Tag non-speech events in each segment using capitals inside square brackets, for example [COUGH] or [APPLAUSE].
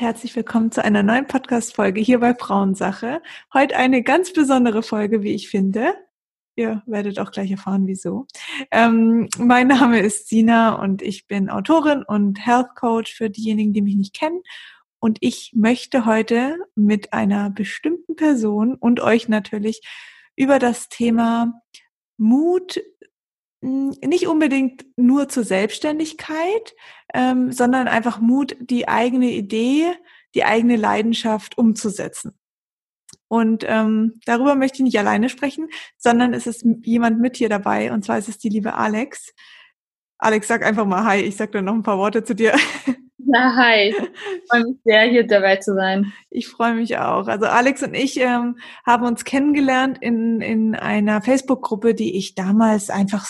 herzlich willkommen zu einer neuen Podcast-Folge hier bei Frauensache. Heute eine ganz besondere Folge, wie ich finde. Ihr werdet auch gleich erfahren, wieso. Ähm, mein Name ist Sina und ich bin Autorin und Health Coach für diejenigen, die mich nicht kennen. Und ich möchte heute mit einer bestimmten Person und euch natürlich über das Thema Mut nicht unbedingt nur zur Selbstständigkeit, ähm, sondern einfach Mut, die eigene Idee, die eigene Leidenschaft umzusetzen. Und ähm, darüber möchte ich nicht alleine sprechen, sondern es ist jemand mit hier dabei, und zwar ist es die liebe Alex. Alex, sag einfach mal Hi, ich sag dann noch ein paar Worte zu dir. Ja, hi. [LAUGHS] Ich freue mich sehr, hier dabei zu sein. Ich freue mich auch. Also Alex und ich ähm, haben uns kennengelernt in, in einer Facebook-Gruppe, die ich damals einfach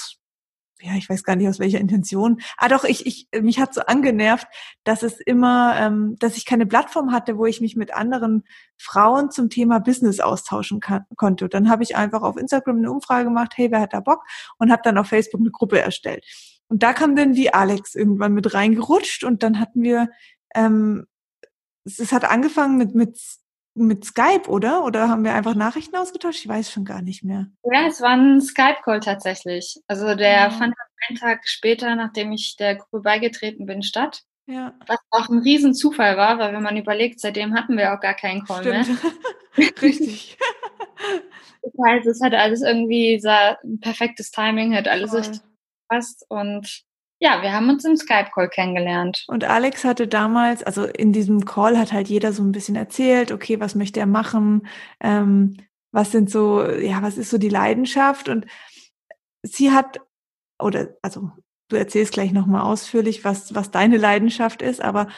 ja, ich weiß gar nicht aus welcher Intention. Ah doch, ich, ich, mich hat so angenervt, dass es immer, ähm, dass ich keine Plattform hatte, wo ich mich mit anderen Frauen zum Thema Business austauschen kann, konnte. Dann habe ich einfach auf Instagram eine Umfrage gemacht, hey, wer hat da Bock? Und habe dann auf Facebook eine Gruppe erstellt. Und da kam dann die Alex irgendwann mit reingerutscht und dann hatten wir, ähm, es hat angefangen mit, mit mit Skype, oder? Oder haben wir einfach Nachrichten ausgetauscht? Ich weiß schon gar nicht mehr. Ja, es war ein Skype-Call tatsächlich. Also der ja. fand einen Tag später, nachdem ich der Gruppe beigetreten bin, statt. Ja. Was auch ein Riesenzufall war, weil wenn man überlegt, seitdem hatten wir auch gar keinen Call Stimmt. mehr. [LAUGHS] Richtig. das heißt, es hatte alles irgendwie ein perfektes Timing, hat alles richtig gepasst und ja, wir haben uns im Skype-Call kennengelernt. Und Alex hatte damals, also in diesem Call hat halt jeder so ein bisschen erzählt, okay, was möchte er machen, ähm, was sind so, ja, was ist so die Leidenschaft? Und sie hat, oder also du erzählst gleich nochmal ausführlich, was, was deine Leidenschaft ist, aber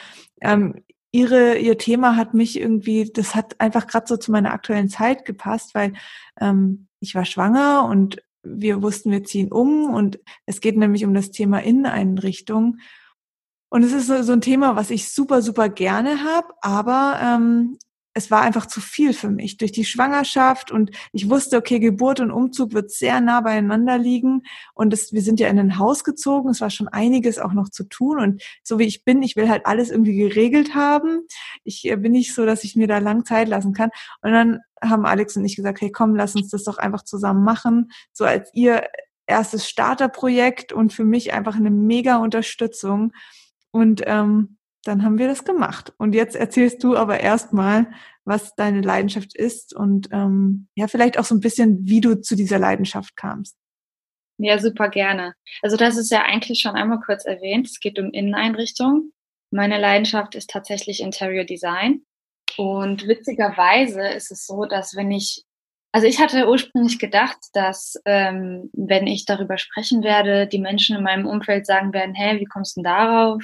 ähm, ihre, ihr Thema hat mich irgendwie, das hat einfach gerade so zu meiner aktuellen Zeit gepasst, weil ähm, ich war schwanger und wir wussten, wir ziehen um und es geht nämlich um das Thema Inneneinrichtung. Und es ist so, so ein Thema, was ich super, super gerne habe, aber ähm, es war einfach zu viel für mich. Durch die Schwangerschaft und ich wusste, okay, Geburt und Umzug wird sehr nah beieinander liegen. Und es, wir sind ja in ein Haus gezogen, es war schon einiges auch noch zu tun. Und so wie ich bin, ich will halt alles irgendwie geregelt haben. Ich äh, bin nicht so, dass ich mir da lang Zeit lassen kann. Und dann haben Alex und ich gesagt, hey komm, lass uns das doch einfach zusammen machen, so als ihr erstes Starterprojekt und für mich einfach eine mega Unterstützung. Und ähm, dann haben wir das gemacht. Und jetzt erzählst du aber erstmal, was deine Leidenschaft ist und ähm, ja, vielleicht auch so ein bisschen, wie du zu dieser Leidenschaft kamst. Ja, super gerne. Also das ist ja eigentlich schon einmal kurz erwähnt. Es geht um Inneneinrichtung. Meine Leidenschaft ist tatsächlich Interior Design. Und witzigerweise ist es so, dass wenn ich, also ich hatte ursprünglich gedacht, dass ähm, wenn ich darüber sprechen werde, die Menschen in meinem Umfeld sagen werden, hey, wie kommst du denn darauf?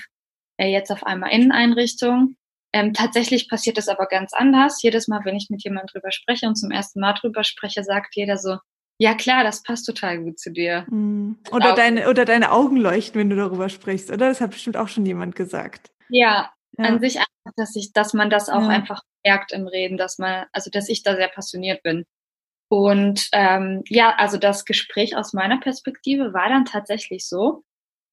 Äh, jetzt auf einmal Inneneinrichtung. Ähm, tatsächlich passiert das aber ganz anders. Jedes Mal, wenn ich mit jemandem drüber spreche und zum ersten Mal drüber spreche, sagt jeder so, ja klar, das passt total gut zu dir. Mhm. Oder deine, oder deine Augen leuchten, wenn du darüber sprichst, oder? Das hat bestimmt auch schon jemand gesagt. Ja, ja. an sich einfach, dass ich, dass man das auch ja. einfach merkt im Reden, dass man, also dass ich da sehr passioniert bin. Und ähm, ja, also das Gespräch aus meiner Perspektive war dann tatsächlich so,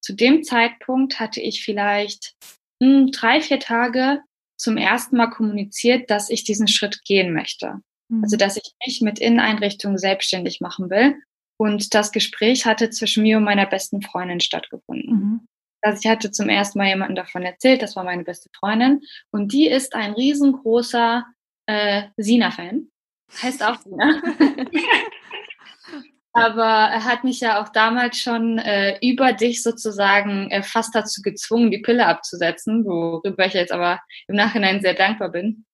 zu dem Zeitpunkt hatte ich vielleicht mh, hm, drei, vier Tage zum ersten Mal kommuniziert, dass ich diesen Schritt gehen möchte. Mhm. Also, dass ich mich mit Inneneinrichtungen selbstständig machen will. Und das Gespräch hatte zwischen mir und meiner besten Freundin stattgefunden. Mhm. Also ich hatte zum ersten Mal jemanden davon erzählt, das war meine beste Freundin. Und die ist ein riesengroßer äh, Sina-Fan. Heißt auch Sina. [LAUGHS] Aber er hat mich ja auch damals schon äh, über dich sozusagen äh, fast dazu gezwungen, die Pille abzusetzen, worüber ich jetzt aber im Nachhinein sehr dankbar bin.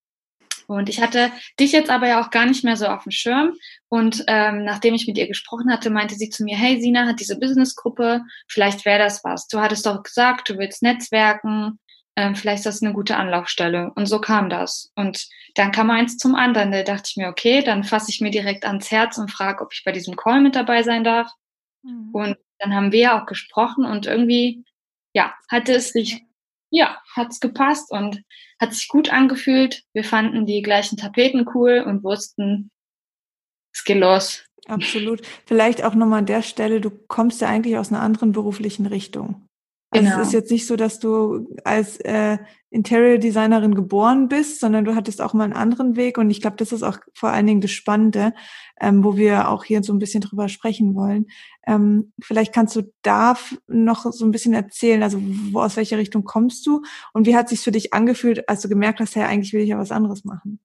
Und ich hatte dich jetzt aber ja auch gar nicht mehr so auf dem Schirm. Und ähm, nachdem ich mit ihr gesprochen hatte, meinte sie zu mir, hey, Sina hat diese Businessgruppe, vielleicht wäre das was. Du hattest doch gesagt, du willst Netzwerken, ähm, vielleicht ist das eine gute Anlaufstelle. Und so kam das. Und dann kam eins zum anderen. Da dachte ich mir, okay, dann fasse ich mir direkt ans Herz und frage, ob ich bei diesem Call mit dabei sein darf. Mhm. Und dann haben wir ja auch gesprochen und irgendwie, ja, hatte es sich, ja, hat es gepasst und hat sich gut angefühlt. Wir fanden die gleichen Tapeten cool und wussten, es geht los. Absolut. Vielleicht auch nochmal an der Stelle, du kommst ja eigentlich aus einer anderen beruflichen Richtung. Also genau. es ist jetzt nicht so, dass du als äh, Interior Designerin geboren bist, sondern du hattest auch mal einen anderen Weg. Und ich glaube, das ist auch vor allen Dingen das Spannende, ähm, wo wir auch hier so ein bisschen drüber sprechen wollen. Ähm, vielleicht kannst du da noch so ein bisschen erzählen, also wo, aus welcher Richtung kommst du und wie hat sich für dich angefühlt, als du gemerkt hast, ja, eigentlich will ich ja was anderes machen?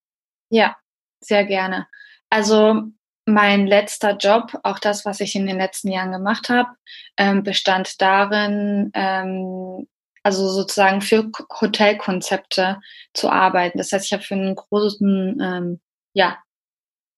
Ja, sehr gerne. Also mein letzter Job, auch das, was ich in den letzten Jahren gemacht habe, ähm, bestand darin, ähm, also sozusagen für Hotelkonzepte zu arbeiten. Das heißt, ich habe für einen großen, ähm, ja,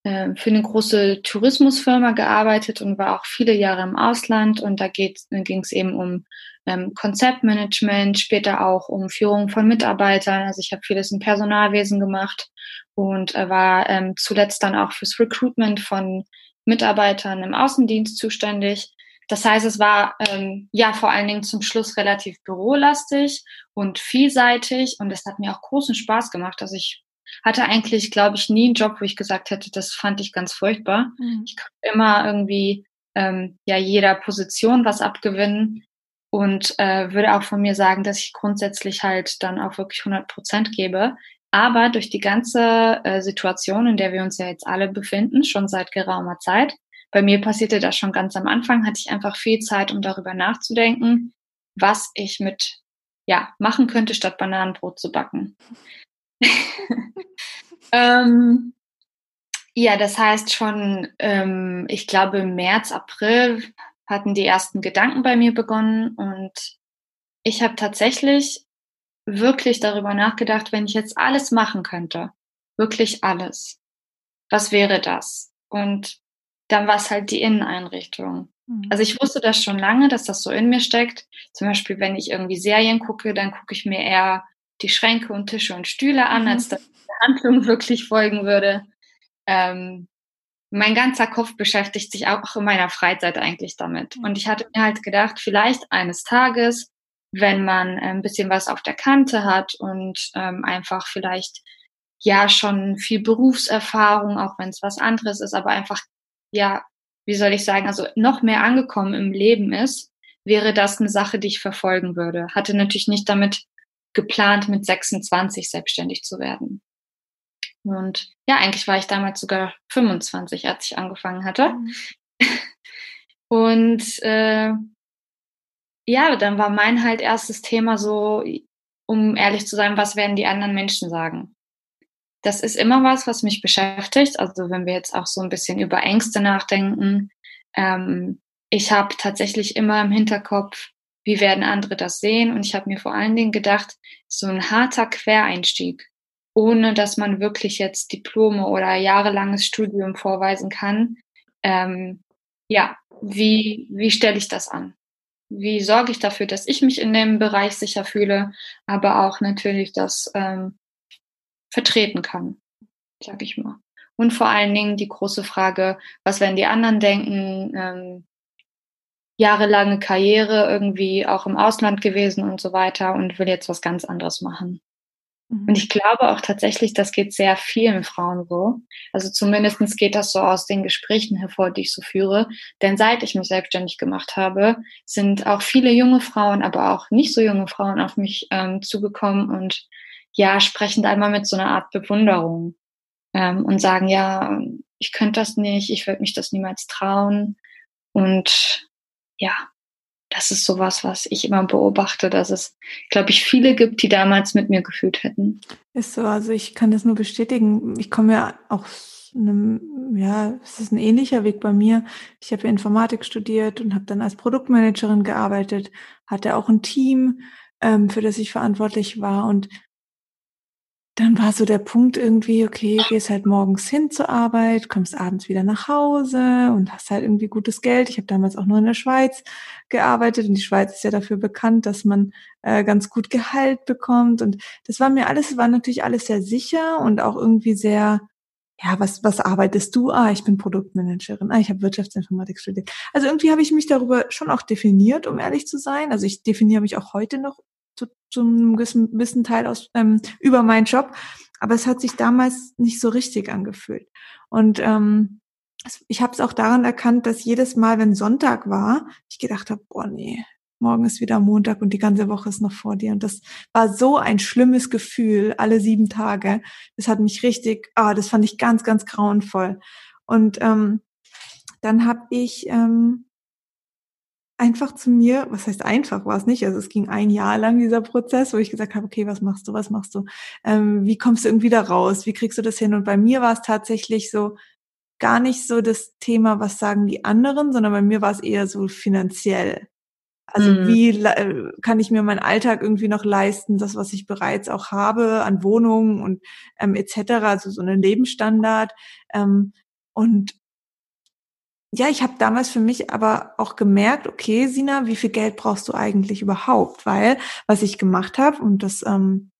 äh, für eine große Tourismusfirma gearbeitet und war auch viele Jahre im Ausland. Und da ging es eben um ähm, Konzeptmanagement, später auch um Führung von Mitarbeitern. Also ich habe vieles im Personalwesen gemacht und war ähm, zuletzt dann auch fürs Recruitment von Mitarbeitern im Außendienst zuständig. Das heißt, es war ähm, ja vor allen Dingen zum Schluss relativ bürolastig und vielseitig und es hat mir auch großen Spaß gemacht. Also ich hatte eigentlich, glaube ich, nie einen Job, wo ich gesagt hätte, das fand ich ganz furchtbar. Mhm. Ich konnte immer irgendwie ähm, ja jeder Position was abgewinnen und äh, würde auch von mir sagen, dass ich grundsätzlich halt dann auch wirklich 100 Prozent gebe. Aber durch die ganze äh, Situation, in der wir uns ja jetzt alle befinden, schon seit geraumer Zeit, bei mir passierte das schon ganz am Anfang, hatte ich einfach viel Zeit, um darüber nachzudenken, was ich mit ja machen könnte, statt Bananenbrot zu backen. [LAUGHS] ähm, ja, das heißt schon, ähm, ich glaube, im März, April hatten die ersten Gedanken bei mir begonnen und ich habe tatsächlich wirklich darüber nachgedacht, wenn ich jetzt alles machen könnte, wirklich alles, was wäre das? Und dann war es halt die Inneneinrichtung. Mhm. Also ich wusste das schon lange, dass das so in mir steckt. Zum Beispiel, wenn ich irgendwie Serien gucke, dann gucke ich mir eher die Schränke und Tische und Stühle an, mhm. als dass ich der Handlung [LAUGHS] wirklich folgen würde. Ähm, mein ganzer Kopf beschäftigt sich auch in meiner Freizeit eigentlich damit. Mhm. Und ich hatte mir halt gedacht, vielleicht eines Tages wenn man äh, ein bisschen was auf der Kante hat und ähm, einfach vielleicht ja schon viel Berufserfahrung, auch wenn es was anderes ist, aber einfach ja, wie soll ich sagen, also noch mehr angekommen im Leben ist, wäre das eine Sache, die ich verfolgen würde. Hatte natürlich nicht damit geplant, mit 26 selbstständig zu werden. Und ja, eigentlich war ich damals sogar 25, als ich angefangen hatte. Mhm. [LAUGHS] Und äh, ja, dann war mein halt erstes Thema so, um ehrlich zu sein, was werden die anderen Menschen sagen? Das ist immer was, was mich beschäftigt. Also wenn wir jetzt auch so ein bisschen über Ängste nachdenken, ähm, ich habe tatsächlich immer im Hinterkopf, wie werden andere das sehen? Und ich habe mir vor allen Dingen gedacht, so ein harter Quereinstieg, ohne dass man wirklich jetzt Diplome oder jahrelanges Studium vorweisen kann. Ähm, ja, wie, wie stelle ich das an? Wie sorge ich dafür, dass ich mich in dem Bereich sicher fühle, aber auch natürlich das ähm, vertreten kann, sag ich mal. Und vor allen Dingen die große Frage, was werden die anderen denken? Ähm, jahrelange Karriere irgendwie auch im Ausland gewesen und so weiter und will jetzt was ganz anderes machen. Und ich glaube auch tatsächlich, das geht sehr vielen Frauen so. Also zumindestens geht das so aus den Gesprächen hervor, die ich so führe. Denn seit ich mich selbstständig gemacht habe, sind auch viele junge Frauen, aber auch nicht so junge Frauen auf mich ähm, zugekommen und ja, sprechen einmal mit so einer Art Bewunderung ähm, und sagen, ja, ich könnte das nicht, ich würde mich das niemals trauen. Und ja, das ist sowas, was ich immer beobachte, dass es, glaube ich, viele gibt, die damals mit mir gefühlt hätten. Ist so, also ich kann das nur bestätigen. Ich komme ja auch einem, ja, es ist ein ähnlicher Weg bei mir. Ich habe ja Informatik studiert und habe dann als Produktmanagerin gearbeitet, hatte auch ein Team, ähm, für das ich verantwortlich war und dann war so der Punkt irgendwie, okay, gehst halt morgens hin zur Arbeit, kommst abends wieder nach Hause und hast halt irgendwie gutes Geld. Ich habe damals auch nur in der Schweiz gearbeitet und die Schweiz ist ja dafür bekannt, dass man äh, ganz gut Gehalt bekommt und das war mir alles, war natürlich alles sehr sicher und auch irgendwie sehr, ja, was, was arbeitest du? Ah, ich bin Produktmanagerin. Ah, ich habe Wirtschaftsinformatik studiert. Also irgendwie habe ich mich darüber schon auch definiert, um ehrlich zu sein. Also ich definiere mich auch heute noch zu, einem gewissen Teil aus ähm, über meinen Job. Aber es hat sich damals nicht so richtig angefühlt. Und ähm, ich habe es auch daran erkannt, dass jedes Mal, wenn Sonntag war, ich gedacht habe, boah, nee, morgen ist wieder Montag und die ganze Woche ist noch vor dir. Und das war so ein schlimmes Gefühl, alle sieben Tage. Das hat mich richtig, ah, das fand ich ganz, ganz grauenvoll. Und ähm, dann habe ich ähm, einfach zu mir, was heißt einfach, war es nicht, also es ging ein Jahr lang dieser Prozess, wo ich gesagt habe, okay, was machst du, was machst du, ähm, wie kommst du irgendwie da raus, wie kriegst du das hin? Und bei mir war es tatsächlich so, gar nicht so das Thema, was sagen die anderen, sondern bei mir war es eher so finanziell. Also mhm. wie äh, kann ich mir meinen Alltag irgendwie noch leisten, das, was ich bereits auch habe an Wohnungen und ähm, etc., also so einen Lebensstandard. Ähm, und ja, ich habe damals für mich aber auch gemerkt, okay, Sina, wie viel Geld brauchst du eigentlich überhaupt? Weil was ich gemacht habe, und das ähm,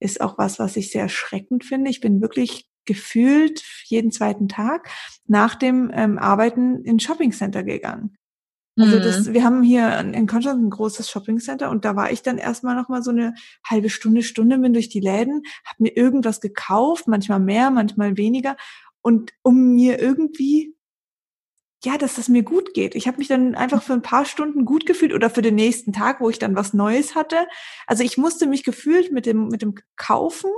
ist auch was, was ich sehr erschreckend finde, ich bin wirklich gefühlt jeden zweiten Tag nach dem ähm, Arbeiten in Shopping Center gegangen. Also das, mhm. wir haben hier in Konstanz ein großes Shopping Center und da war ich dann erstmal noch mal so eine halbe Stunde, Stunde bin durch die Läden, habe mir irgendwas gekauft, manchmal mehr, manchmal weniger und um mir irgendwie ja, dass es mir gut geht. Ich habe mich dann einfach für ein paar Stunden gut gefühlt oder für den nächsten Tag, wo ich dann was Neues hatte. Also ich musste mich gefühlt mit dem mit dem Kaufen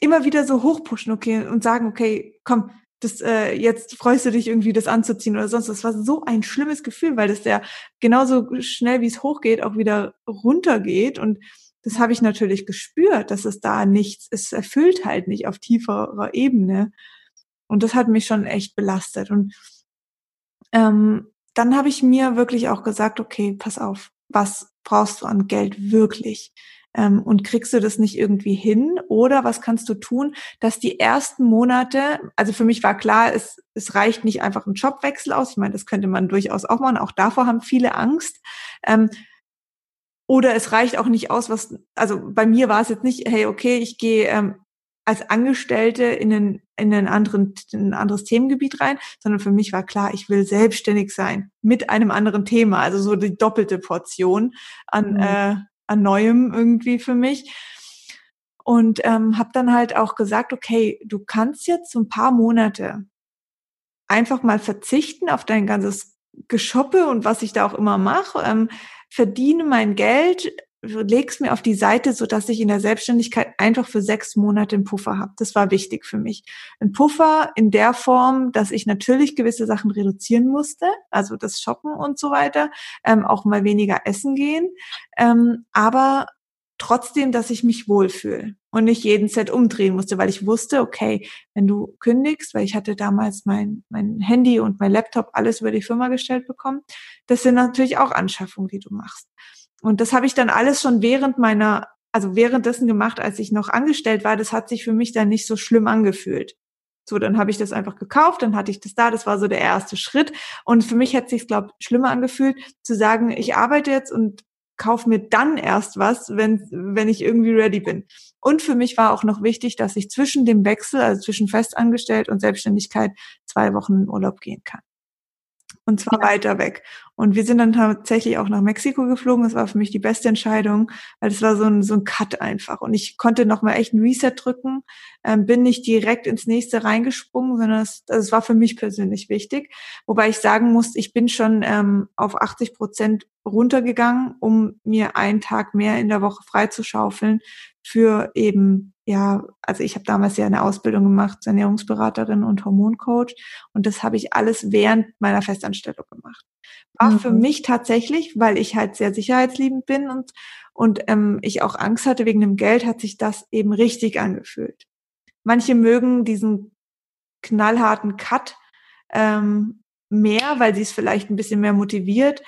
immer wieder so hochpushen, okay, und sagen, okay, komm, das äh, jetzt freust du dich irgendwie, das anzuziehen oder sonst. Das war so ein schlimmes Gefühl, weil das ja genauso schnell wie es hochgeht auch wieder runtergeht und das habe ich natürlich gespürt, dass es da nichts, es erfüllt halt nicht auf tieferer Ebene. Und das hat mich schon echt belastet. Und ähm, dann habe ich mir wirklich auch gesagt, okay, pass auf, was brauchst du an Geld wirklich? Ähm, und kriegst du das nicht irgendwie hin? Oder was kannst du tun, dass die ersten Monate, also für mich war klar, es, es reicht nicht einfach ein Jobwechsel aus. Ich meine, das könnte man durchaus auch machen. Auch davor haben viele Angst. Ähm, oder es reicht auch nicht aus, was, also bei mir war es jetzt nicht, hey, okay, ich gehe ähm, als Angestellte in, einen, in, einen anderen, in ein anderes Themengebiet rein, sondern für mich war klar, ich will selbstständig sein mit einem anderen Thema, also so die doppelte Portion an, mhm. äh, an Neuem irgendwie für mich. Und ähm, habe dann halt auch gesagt, okay, du kannst jetzt so ein paar Monate einfach mal verzichten auf dein ganzes Geschoppe und was ich da auch immer mache, ähm, verdiene mein Geld, leg's mir auf die Seite, so dass ich in der Selbstständigkeit einfach für sechs Monate einen Puffer habe. Das war wichtig für mich. Ein Puffer in der Form, dass ich natürlich gewisse Sachen reduzieren musste, also das Shoppen und so weiter, ähm, auch mal weniger essen gehen, ähm, aber trotzdem, dass ich mich wohlfühle und nicht jeden Set umdrehen musste, weil ich wusste, okay, wenn du kündigst, weil ich hatte damals mein, mein Handy und mein Laptop alles über die Firma gestellt bekommen, das sind natürlich auch Anschaffungen, die du machst. Und das habe ich dann alles schon während meiner, also währenddessen gemacht, als ich noch angestellt war. Das hat sich für mich dann nicht so schlimm angefühlt. So, dann habe ich das einfach gekauft, dann hatte ich das da, das war so der erste Schritt. Und für mich hätte sich, glaube ich, schlimmer angefühlt, zu sagen, ich arbeite jetzt und kaufe mir dann erst was, wenn, wenn ich irgendwie ready bin. Und für mich war auch noch wichtig, dass ich zwischen dem Wechsel, also zwischen Festangestellt und Selbstständigkeit, zwei Wochen in Urlaub gehen kann. Und zwar ja. weiter weg. Und wir sind dann tatsächlich auch nach Mexiko geflogen. Das war für mich die beste Entscheidung, weil es war so ein, so ein Cut einfach. Und ich konnte nochmal echt ein Reset drücken, ähm, bin nicht direkt ins nächste reingesprungen, sondern es, also es war für mich persönlich wichtig. Wobei ich sagen muss, ich bin schon ähm, auf 80 Prozent runtergegangen, um mir einen Tag mehr in der Woche freizuschaufeln für eben, ja, also ich habe damals ja eine Ausbildung gemacht, Ernährungsberaterin und Hormoncoach und das habe ich alles während meiner Festanstellung gemacht. War mhm. für mich tatsächlich, weil ich halt sehr sicherheitsliebend bin und, und ähm, ich auch Angst hatte wegen dem Geld, hat sich das eben richtig angefühlt. Manche mögen diesen knallharten Cut ähm, mehr, weil sie es vielleicht ein bisschen mehr motiviert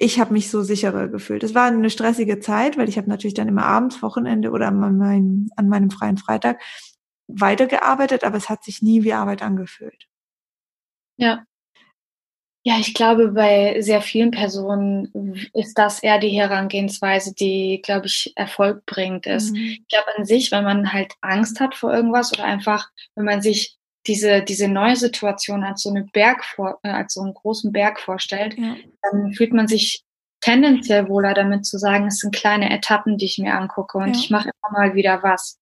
ich habe mich so sicherer gefühlt. Es war eine stressige Zeit, weil ich habe natürlich dann immer abends, Wochenende oder an meinem, an meinem freien Freitag weitergearbeitet, aber es hat sich nie wie Arbeit angefühlt. Ja. Ja, ich glaube, bei sehr vielen Personen ist das eher die Herangehensweise, die, glaube ich, Erfolg bringt. Ist. Mhm. Ich glaube an sich, wenn man halt Angst hat vor irgendwas oder einfach, wenn man sich diese, diese neue Situation als so, eine Berg vor, äh, als so einen großen Berg vorstellt, ja. dann fühlt man sich tendenziell wohler damit zu sagen, es sind kleine Etappen, die ich mir angucke und ja. ich mache immer mal wieder was,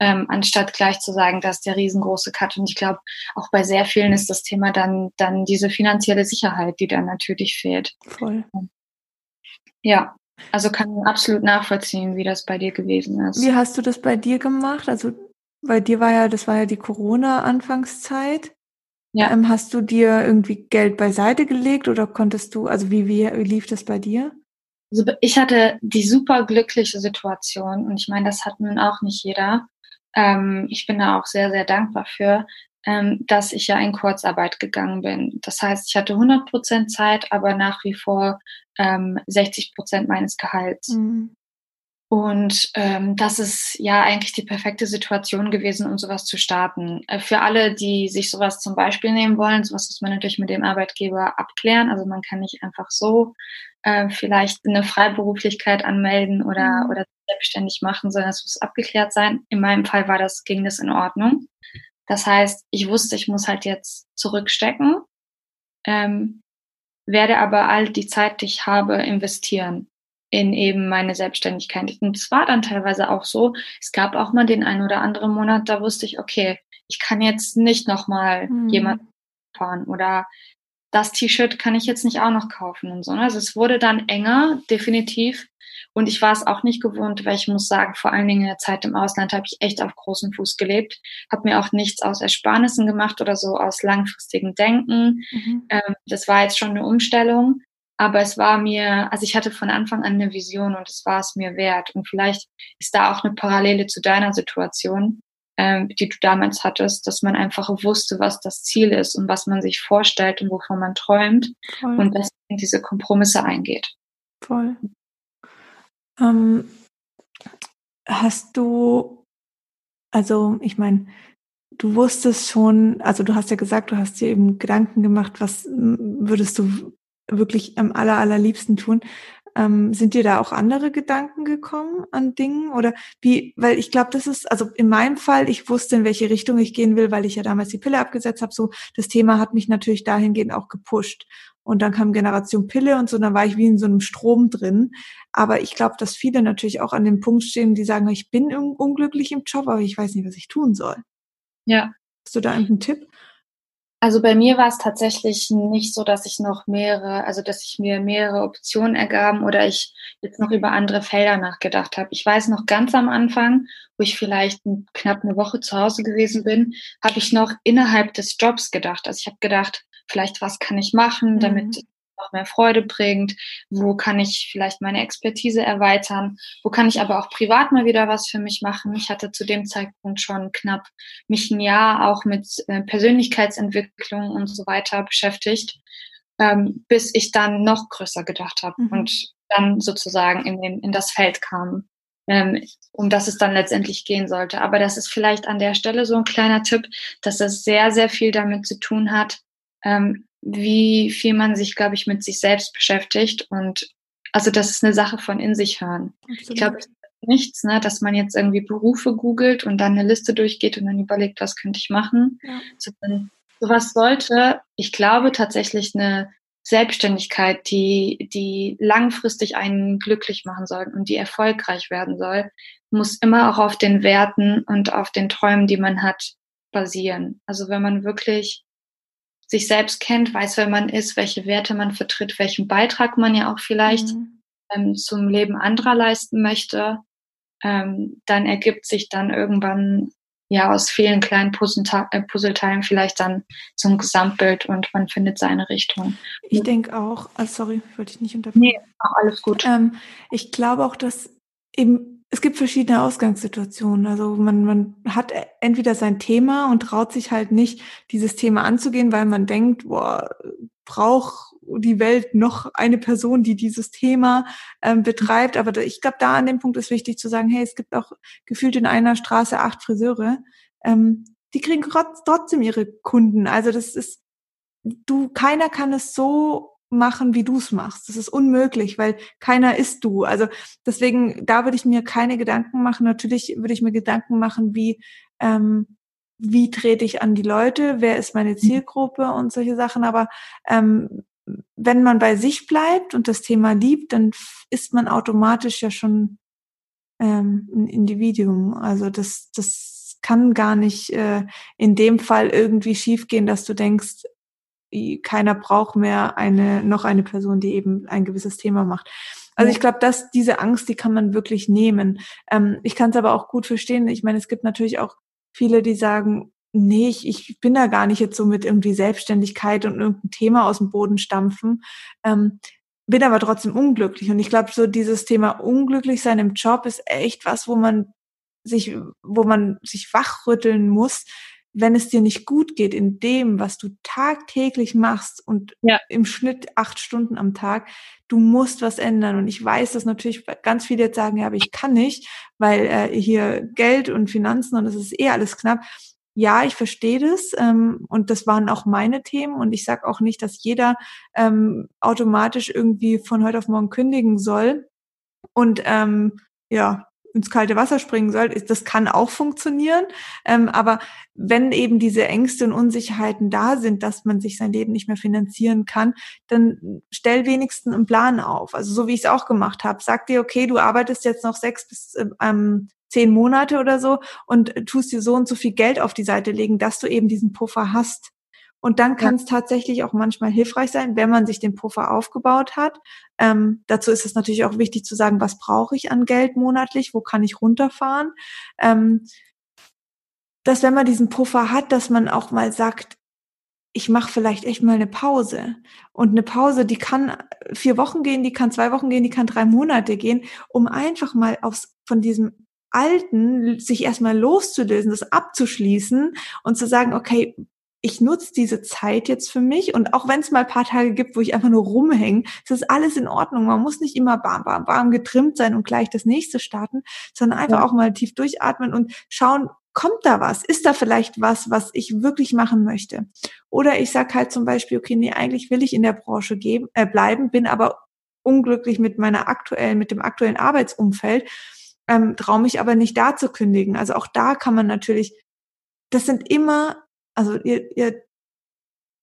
ähm, anstatt gleich zu sagen, das ist der riesengroße Cut. Und ich glaube, auch bei sehr vielen ist das Thema dann, dann diese finanzielle Sicherheit, die dann natürlich fehlt. Voll. Ja, also kann absolut nachvollziehen, wie das bei dir gewesen ist. Wie hast du das bei dir gemacht? Also bei dir war ja, das war ja die Corona-Anfangszeit. Ja. Ähm, hast du dir irgendwie Geld beiseite gelegt oder konntest du, also wie, wie, wie lief das bei dir? Also ich hatte die super glückliche Situation und ich meine, das hat nun auch nicht jeder. Ähm, ich bin da auch sehr, sehr dankbar für, ähm, dass ich ja in Kurzarbeit gegangen bin. Das heißt, ich hatte 100 Prozent Zeit, aber nach wie vor ähm, 60 Prozent meines Gehalts. Mhm. Und ähm, das ist ja eigentlich die perfekte Situation gewesen, um sowas zu starten. Äh, für alle, die sich sowas zum Beispiel nehmen wollen, sowas muss man natürlich mit dem Arbeitgeber abklären. Also man kann nicht einfach so äh, vielleicht eine Freiberuflichkeit anmelden oder, mhm. oder selbstständig machen, sondern es muss abgeklärt sein. In meinem Fall war das, ging das in Ordnung. Das heißt, ich wusste, ich muss halt jetzt zurückstecken, ähm, werde aber all die Zeit, die ich habe, investieren in eben meine Selbstständigkeit. Und es war dann teilweise auch so, es gab auch mal den einen oder anderen Monat, da wusste ich, okay, ich kann jetzt nicht nochmal mhm. jemanden fahren oder das T-Shirt kann ich jetzt nicht auch noch kaufen und so. Ne? Also es wurde dann enger, definitiv. Und ich war es auch nicht gewohnt, weil ich muss sagen, vor allen Dingen in der Zeit im Ausland habe ich echt auf großem Fuß gelebt, habe mir auch nichts aus Ersparnissen gemacht oder so aus langfristigem Denken. Mhm. Ähm, das war jetzt schon eine Umstellung. Aber es war mir, also ich hatte von Anfang an eine Vision und es war es mir wert. Und vielleicht ist da auch eine Parallele zu deiner Situation, ähm, die du damals hattest, dass man einfach wusste, was das Ziel ist und was man sich vorstellt und wovon man träumt Voll. und deswegen diese Kompromisse eingeht. Voll. Ähm, hast du, also ich meine, du wusstest schon, also du hast ja gesagt, du hast dir eben Gedanken gemacht, was würdest du wirklich am aller, allerliebsten tun. Ähm, sind dir da auch andere Gedanken gekommen an Dingen oder wie, weil ich glaube, das ist, also in meinem Fall, ich wusste, in welche Richtung ich gehen will, weil ich ja damals die Pille abgesetzt habe, so das Thema hat mich natürlich dahingehend auch gepusht. Und dann kam Generation Pille und so, dann war ich wie in so einem Strom drin. Aber ich glaube, dass viele natürlich auch an dem Punkt stehen, die sagen, ich bin unglücklich im Job, aber ich weiß nicht, was ich tun soll. Ja. Hast du da einen Tipp? Also bei mir war es tatsächlich nicht so, dass ich noch mehrere, also dass ich mir mehrere Optionen ergaben oder ich jetzt noch über andere Felder nachgedacht habe. Ich weiß noch ganz am Anfang, wo ich vielleicht knapp eine Woche zu Hause gewesen bin, habe ich noch innerhalb des Jobs gedacht. Also ich habe gedacht, vielleicht was kann ich machen, damit mhm noch mehr Freude bringt, wo kann ich vielleicht meine Expertise erweitern, wo kann ich aber auch privat mal wieder was für mich machen. Ich hatte zu dem Zeitpunkt schon knapp mich ein Jahr auch mit äh, Persönlichkeitsentwicklung und so weiter beschäftigt, ähm, bis ich dann noch größer gedacht habe mhm. und dann sozusagen in, den, in das Feld kam, ähm, um das es dann letztendlich gehen sollte. Aber das ist vielleicht an der Stelle so ein kleiner Tipp, dass es sehr, sehr viel damit zu tun hat, ähm, wie viel man sich, glaube ich, mit sich selbst beschäftigt. Und also das ist eine Sache von in sich hören. Absolut. Ich glaube, nichts, ne, dass man jetzt irgendwie Berufe googelt und dann eine Liste durchgeht und dann überlegt, was könnte ich machen. Ja. So, sowas sollte, ich glaube, tatsächlich eine Selbstständigkeit, die, die langfristig einen glücklich machen soll und die erfolgreich werden soll, muss immer auch auf den Werten und auf den Träumen, die man hat, basieren. Also wenn man wirklich sich selbst kennt, weiß, wer man ist, welche Werte man vertritt, welchen Beitrag man ja auch vielleicht mhm. ähm, zum Leben anderer leisten möchte, ähm, dann ergibt sich dann irgendwann ja aus vielen kleinen äh, Puzzleteilen vielleicht dann so ein Gesamtbild und man findet seine Richtung. Ich denke auch, oh, sorry, wollte ich nicht unterbrechen. Nee, auch alles gut. Ähm, ich glaube auch, dass eben es gibt verschiedene Ausgangssituationen. Also man, man hat entweder sein Thema und traut sich halt nicht, dieses Thema anzugehen, weil man denkt, boah, braucht die Welt noch eine Person, die dieses Thema ähm, betreibt. Aber ich glaube, da an dem Punkt ist wichtig zu sagen, hey, es gibt auch gefühlt in einer Straße acht Friseure. Ähm, die kriegen trotzdem ihre Kunden. Also das ist, du, keiner kann es so machen, wie du es machst. Das ist unmöglich, weil keiner ist du. Also deswegen, da würde ich mir keine Gedanken machen. Natürlich würde ich mir Gedanken machen, wie, ähm, wie trete ich an die Leute, wer ist meine mhm. Zielgruppe und solche Sachen. Aber ähm, wenn man bei sich bleibt und das Thema liebt, dann ist man automatisch ja schon ähm, ein Individuum. Also das, das kann gar nicht äh, in dem Fall irgendwie schiefgehen, dass du denkst, keiner braucht mehr eine, noch eine Person, die eben ein gewisses Thema macht. Also ich glaube, dass diese Angst, die kann man wirklich nehmen. Ähm, ich kann es aber auch gut verstehen. Ich meine, es gibt natürlich auch viele, die sagen, nee, ich, ich bin da gar nicht jetzt so mit irgendwie Selbstständigkeit und irgendein Thema aus dem Boden stampfen. Ähm, bin aber trotzdem unglücklich. Und ich glaube, so dieses Thema unglücklich sein im Job ist echt was, wo man sich, wo man sich wachrütteln muss, wenn es dir nicht gut geht in dem, was du tagtäglich machst und ja. im Schnitt acht Stunden am Tag, du musst was ändern. Und ich weiß, dass natürlich ganz viele jetzt sagen, ja, aber ich kann nicht, weil äh, hier Geld und Finanzen und es ist eh alles knapp. Ja, ich verstehe das ähm, und das waren auch meine Themen und ich sage auch nicht, dass jeder ähm, automatisch irgendwie von heute auf morgen kündigen soll. Und ähm, ja, ins kalte Wasser springen soll, ist, das kann auch funktionieren. Ähm, aber wenn eben diese Ängste und Unsicherheiten da sind, dass man sich sein Leben nicht mehr finanzieren kann, dann stell wenigstens einen Plan auf. Also so wie ich es auch gemacht habe. Sag dir, okay, du arbeitest jetzt noch sechs bis ähm, zehn Monate oder so und tust dir so und so viel Geld auf die Seite legen, dass du eben diesen Puffer hast. Und dann kann es tatsächlich auch manchmal hilfreich sein, wenn man sich den Puffer aufgebaut hat. Ähm, dazu ist es natürlich auch wichtig zu sagen, was brauche ich an Geld monatlich, wo kann ich runterfahren. Ähm, dass wenn man diesen Puffer hat, dass man auch mal sagt, ich mache vielleicht echt mal eine Pause. Und eine Pause, die kann vier Wochen gehen, die kann zwei Wochen gehen, die kann drei Monate gehen, um einfach mal aufs, von diesem Alten sich erstmal loszulösen, das abzuschließen und zu sagen, okay, ich nutze diese Zeit jetzt für mich und auch wenn es mal ein paar Tage gibt, wo ich einfach nur rumhänge, ist das alles in Ordnung. Man muss nicht immer bam, bam, bam getrimmt sein und gleich das nächste starten, sondern einfach ja. auch mal tief durchatmen und schauen, kommt da was? Ist da vielleicht was, was ich wirklich machen möchte? Oder ich sag halt zum Beispiel, okay, nee, eigentlich will ich in der Branche geben, äh, bleiben, bin aber unglücklich mit meiner aktuellen, mit dem aktuellen Arbeitsumfeld, ähm, traue mich aber nicht da zu kündigen. Also auch da kann man natürlich, das sind immer also ihr, ihr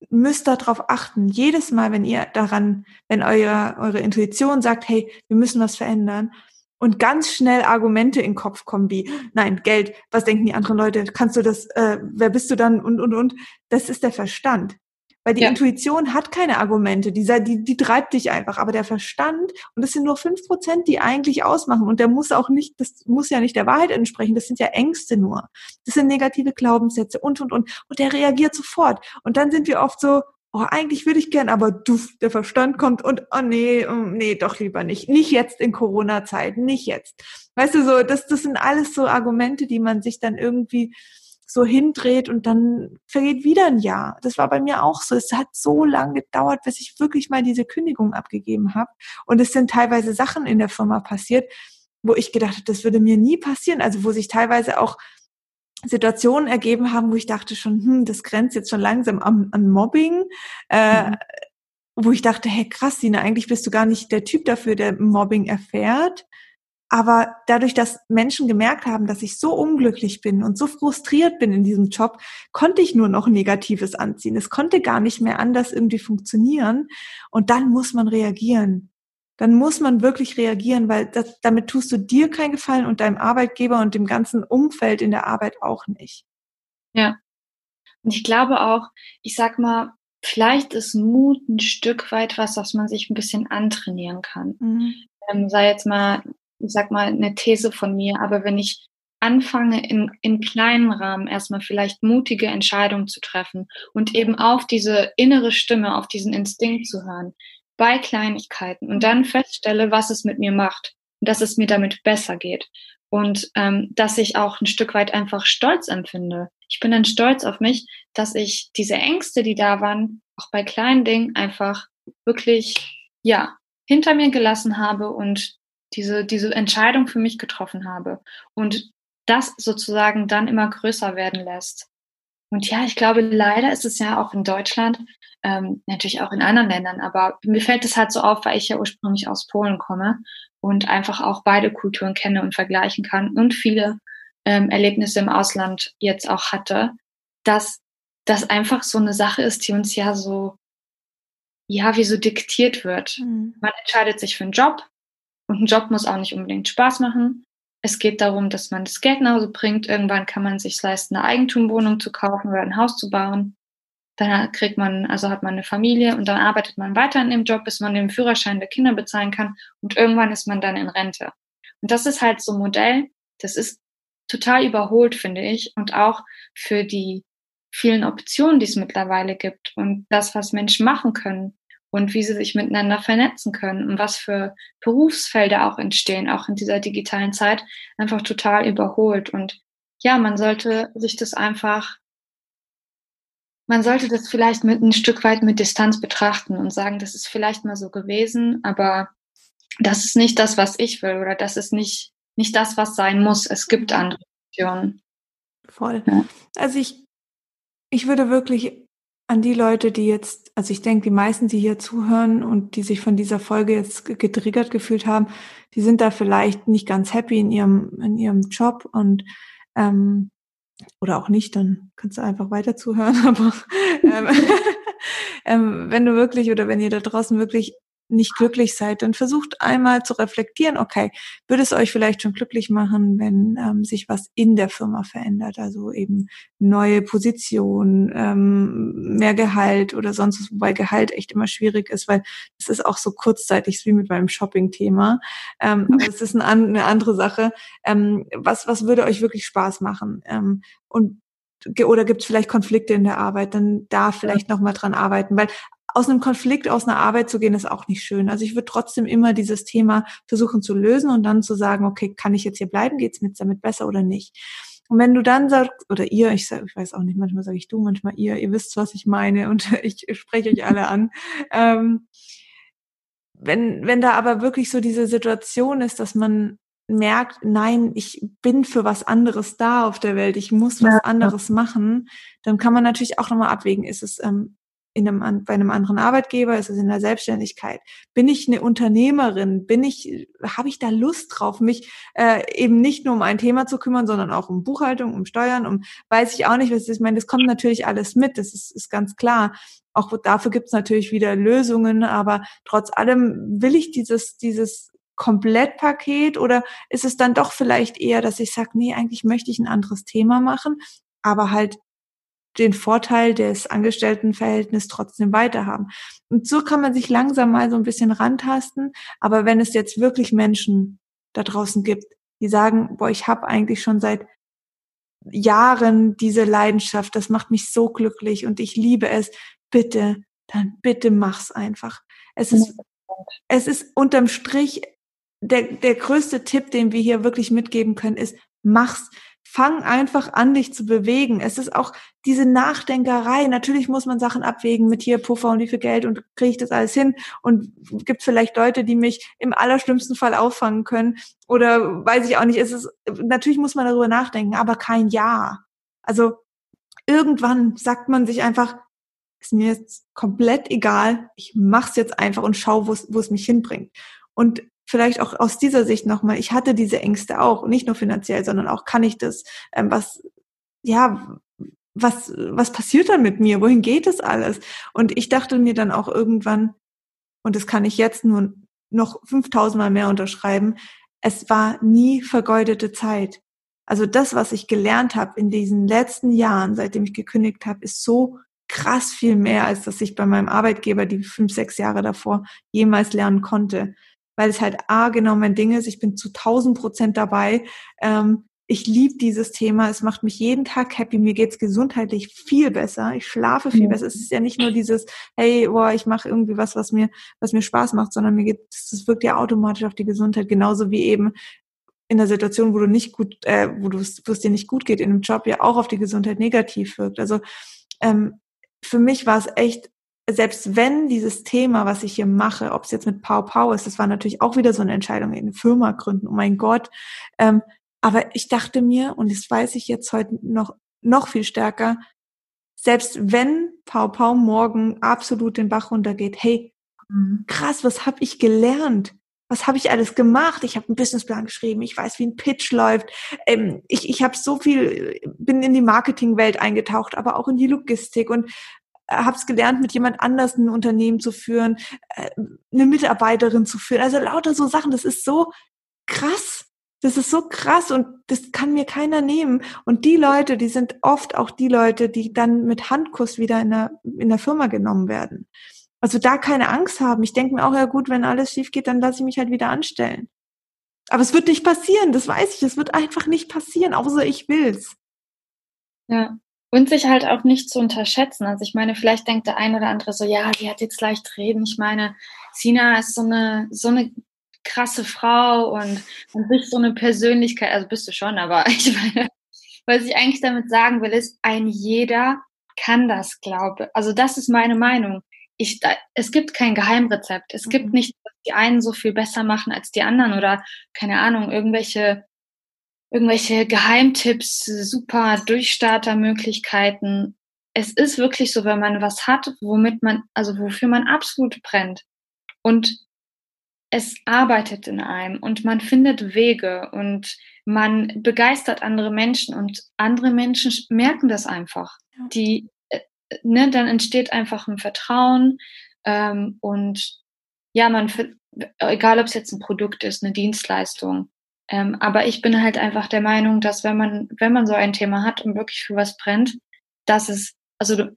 müsst darauf achten, jedes Mal, wenn ihr daran, wenn euer, eure Intuition sagt, hey, wir müssen was verändern, und ganz schnell Argumente in den Kopf kommen wie, nein, Geld, was denken die anderen Leute, kannst du das, äh, wer bist du dann und, und, und. Das ist der Verstand. Weil die ja. Intuition hat keine Argumente, die, die, die treibt dich einfach. Aber der Verstand, und das sind nur fünf Prozent, die eigentlich ausmachen, und der muss auch nicht, das muss ja nicht der Wahrheit entsprechen, das sind ja Ängste nur. Das sind negative Glaubenssätze und, und, und. Und der reagiert sofort. Und dann sind wir oft so, oh, eigentlich würde ich gern, aber du, der Verstand kommt und, oh nee, oh, nee, doch lieber nicht. Nicht jetzt in Corona-Zeiten, nicht jetzt. Weißt du, so, das, das sind alles so Argumente, die man sich dann irgendwie so hindreht und dann vergeht wieder ein Jahr. Das war bei mir auch so. Es hat so lange gedauert, bis ich wirklich mal diese Kündigung abgegeben habe. Und es sind teilweise Sachen in der Firma passiert, wo ich gedacht habe, das würde mir nie passieren. Also wo sich teilweise auch Situationen ergeben haben, wo ich dachte schon, hm, das grenzt jetzt schon langsam an, an Mobbing. Äh, mhm. Wo ich dachte, hey krass, Sina, eigentlich bist du gar nicht der Typ dafür, der Mobbing erfährt. Aber dadurch, dass Menschen gemerkt haben, dass ich so unglücklich bin und so frustriert bin in diesem Job, konnte ich nur noch Negatives anziehen. Es konnte gar nicht mehr anders irgendwie funktionieren. Und dann muss man reagieren. Dann muss man wirklich reagieren, weil das, damit tust du dir keinen Gefallen und deinem Arbeitgeber und dem ganzen Umfeld in der Arbeit auch nicht. Ja. Und ich glaube auch, ich sag mal, vielleicht ist Mut ein Stück weit was, was man sich ein bisschen antrainieren kann. Mhm. Ähm, sei jetzt mal ich sag mal, eine These von mir, aber wenn ich anfange, in, in kleinen Rahmen erstmal vielleicht mutige Entscheidungen zu treffen und eben auf diese innere Stimme, auf diesen Instinkt zu hören, bei Kleinigkeiten und dann feststelle, was es mit mir macht und dass es mir damit besser geht und ähm, dass ich auch ein Stück weit einfach Stolz empfinde. Ich bin dann stolz auf mich, dass ich diese Ängste, die da waren, auch bei kleinen Dingen einfach wirklich, ja, hinter mir gelassen habe und diese, diese Entscheidung für mich getroffen habe und das sozusagen dann immer größer werden lässt. Und ja, ich glaube, leider ist es ja auch in Deutschland, ähm, natürlich auch in anderen Ländern, aber mir fällt es halt so auf, weil ich ja ursprünglich aus Polen komme und einfach auch beide Kulturen kenne und vergleichen kann und viele ähm, Erlebnisse im Ausland jetzt auch hatte, dass das einfach so eine Sache ist, die uns ja so, ja, wie so diktiert wird. Mhm. Man entscheidet sich für einen Job, und ein Job muss auch nicht unbedingt Spaß machen. Es geht darum, dass man das Geld nach Hause bringt. Irgendwann kann man sich leisten, eine Eigentumwohnung zu kaufen oder ein Haus zu bauen. dann kriegt man, also hat man eine Familie und dann arbeitet man weiter in dem Job, bis man den Führerschein der Kinder bezahlen kann und irgendwann ist man dann in Rente. Und das ist halt so ein Modell, das ist total überholt, finde ich, und auch für die vielen Optionen, die es mittlerweile gibt und das, was Menschen machen können und wie sie sich miteinander vernetzen können und was für Berufsfelder auch entstehen, auch in dieser digitalen Zeit, einfach total überholt. Und ja, man sollte sich das einfach man sollte das vielleicht mit ein Stück weit mit Distanz betrachten und sagen, das ist vielleicht mal so gewesen, aber das ist nicht das, was ich will oder das ist nicht, nicht das, was sein muss. Es gibt andere Optionen. Voll. Ja. Also ich, ich würde wirklich an die Leute, die jetzt, also ich denke, die meisten, die hier zuhören und die sich von dieser Folge jetzt getriggert gefühlt haben, die sind da vielleicht nicht ganz happy in ihrem, in ihrem Job und ähm, oder auch nicht, dann kannst du einfach weiter zuhören. [LAUGHS] Aber ähm, [LAUGHS] ähm, wenn du wirklich oder wenn ihr da draußen wirklich nicht glücklich seid, dann versucht einmal zu reflektieren, okay, würde es euch vielleicht schon glücklich machen, wenn ähm, sich was in der Firma verändert, also eben neue Position, ähm, mehr Gehalt oder sonst was, wobei Gehalt echt immer schwierig ist, weil es ist auch so kurzzeitig wie mit meinem Shopping-Thema. Ähm, [LAUGHS] aber es ist eine, eine andere Sache. Ähm, was, was würde euch wirklich Spaß machen? Ähm, und oder gibt es vielleicht Konflikte in der Arbeit, dann da vielleicht ja. noch mal dran arbeiten, weil aus einem Konflikt, aus einer Arbeit zu gehen, ist auch nicht schön. Also ich würde trotzdem immer dieses Thema versuchen zu lösen und dann zu sagen, okay, kann ich jetzt hier bleiben? Geht es mir jetzt damit besser oder nicht? Und wenn du dann sagst, oder ihr, ich, sag, ich weiß auch nicht, manchmal sage ich du, manchmal ihr, ihr wisst, was ich meine und [LAUGHS] ich spreche euch alle an. Ähm, wenn, wenn da aber wirklich so diese Situation ist, dass man merkt, nein, ich bin für was anderes da auf der Welt, ich muss was anderes machen, dann kann man natürlich auch nochmal abwägen, ist es ähm, in einem, bei einem anderen Arbeitgeber? Ist es in der Selbstständigkeit? Bin ich eine Unternehmerin? Bin ich, habe ich da Lust drauf, mich äh, eben nicht nur um ein Thema zu kümmern, sondern auch um Buchhaltung, um Steuern, um weiß ich auch nicht, was ist. Ich meine, das kommt natürlich alles mit, das ist, ist ganz klar. Auch dafür gibt es natürlich wieder Lösungen, aber trotz allem will ich dieses, dieses Komplettpaket oder ist es dann doch vielleicht eher, dass ich sage, nee, eigentlich möchte ich ein anderes Thema machen, aber halt den Vorteil des Angestelltenverhältnisses trotzdem weiterhaben. Und so kann man sich langsam mal so ein bisschen rantasten. Aber wenn es jetzt wirklich Menschen da draußen gibt, die sagen, boah, ich habe eigentlich schon seit Jahren diese Leidenschaft, das macht mich so glücklich und ich liebe es, bitte, dann bitte mach's einfach. Es ist, es ist unterm Strich der, der größte Tipp, den wir hier wirklich mitgeben können, ist, mach's fang einfach an, dich zu bewegen. Es ist auch diese Nachdenkerei. Natürlich muss man Sachen abwägen mit hier Puffer und wie viel Geld und kriege ich das alles hin und gibt vielleicht Leute, die mich im allerschlimmsten Fall auffangen können oder weiß ich auch nicht. Es ist, natürlich muss man darüber nachdenken, aber kein Ja. Also irgendwann sagt man sich einfach, ist mir jetzt komplett egal. Ich mach's jetzt einfach und schau, wo es mich hinbringt. Und vielleicht auch aus dieser Sicht nochmal, ich hatte diese Ängste auch, nicht nur finanziell, sondern auch kann ich das, ähm, was, ja, was, was passiert dann mit mir? Wohin geht das alles? Und ich dachte mir dann auch irgendwann, und das kann ich jetzt nur noch 5000 Mal mehr unterschreiben, es war nie vergeudete Zeit. Also das, was ich gelernt habe in diesen letzten Jahren, seitdem ich gekündigt habe, ist so krass viel mehr, als dass ich bei meinem Arbeitgeber die fünf, sechs Jahre davor jemals lernen konnte weil es halt A, genau mein Ding ist. Ich bin zu 1000 Prozent dabei. Ähm, ich liebe dieses Thema. Es macht mich jeden Tag happy. Mir geht's gesundheitlich viel besser. Ich schlafe viel ja. besser. Es ist ja nicht nur dieses, hey, boah, ich mache irgendwie was, was mir, was mir Spaß macht, sondern mir geht, es wirkt ja automatisch auf die Gesundheit, genauso wie eben in der Situation, wo du nicht gut, äh, wo du wo es dir nicht gut geht, in einem Job ja auch auf die Gesundheit negativ wirkt. Also ähm, für mich war es echt selbst wenn dieses Thema, was ich hier mache, ob es jetzt mit Pau Pau ist, das war natürlich auch wieder so eine Entscheidung, eine Firma gründen, oh mein Gott. Ähm, aber ich dachte mir, und das weiß ich jetzt heute noch, noch viel stärker, selbst wenn Pau Pau morgen absolut den Bach runtergeht, hey, mhm. krass, was habe ich gelernt? Was habe ich alles gemacht? Ich habe einen Businessplan geschrieben, ich weiß, wie ein Pitch läuft. Ähm, ich ich habe so viel, bin in die Marketingwelt eingetaucht, aber auch in die Logistik und habe es gelernt, mit jemand anders ein Unternehmen zu führen, äh, eine Mitarbeiterin zu führen. Also lauter so Sachen. Das ist so krass. Das ist so krass und das kann mir keiner nehmen. Und die Leute, die sind oft auch die Leute, die dann mit Handkuss wieder in der, in der Firma genommen werden. Also da keine Angst haben. Ich denke mir auch, ja gut, wenn alles schief geht, dann lasse ich mich halt wieder anstellen. Aber es wird nicht passieren, das weiß ich. Es wird einfach nicht passieren, außer ich will's. Ja. Und sich halt auch nicht zu unterschätzen. Also ich meine, vielleicht denkt der eine oder andere so, ja, die hat jetzt leicht reden. Ich meine, Sina ist so eine, so eine krasse Frau und an sich so eine Persönlichkeit, also bist du schon, aber [LAUGHS] ich meine, was ich eigentlich damit sagen will, ist, ein jeder kann das, glaube. Also das ist meine Meinung. Ich, da, es gibt kein Geheimrezept. Es mhm. gibt nicht, dass die einen so viel besser machen als die anderen oder keine Ahnung, irgendwelche irgendwelche Geheimtipps, super Durchstartermöglichkeiten. Es ist wirklich so, wenn man was hat, womit man, also wofür man absolut brennt und es arbeitet in einem und man findet Wege und man begeistert andere Menschen und andere Menschen merken das einfach. Die, äh, ne, dann entsteht einfach ein Vertrauen ähm, und ja, man, egal ob es jetzt ein Produkt ist, eine Dienstleistung, ähm, aber ich bin halt einfach der Meinung, dass wenn man, wenn man so ein Thema hat und wirklich für was brennt, dass es, also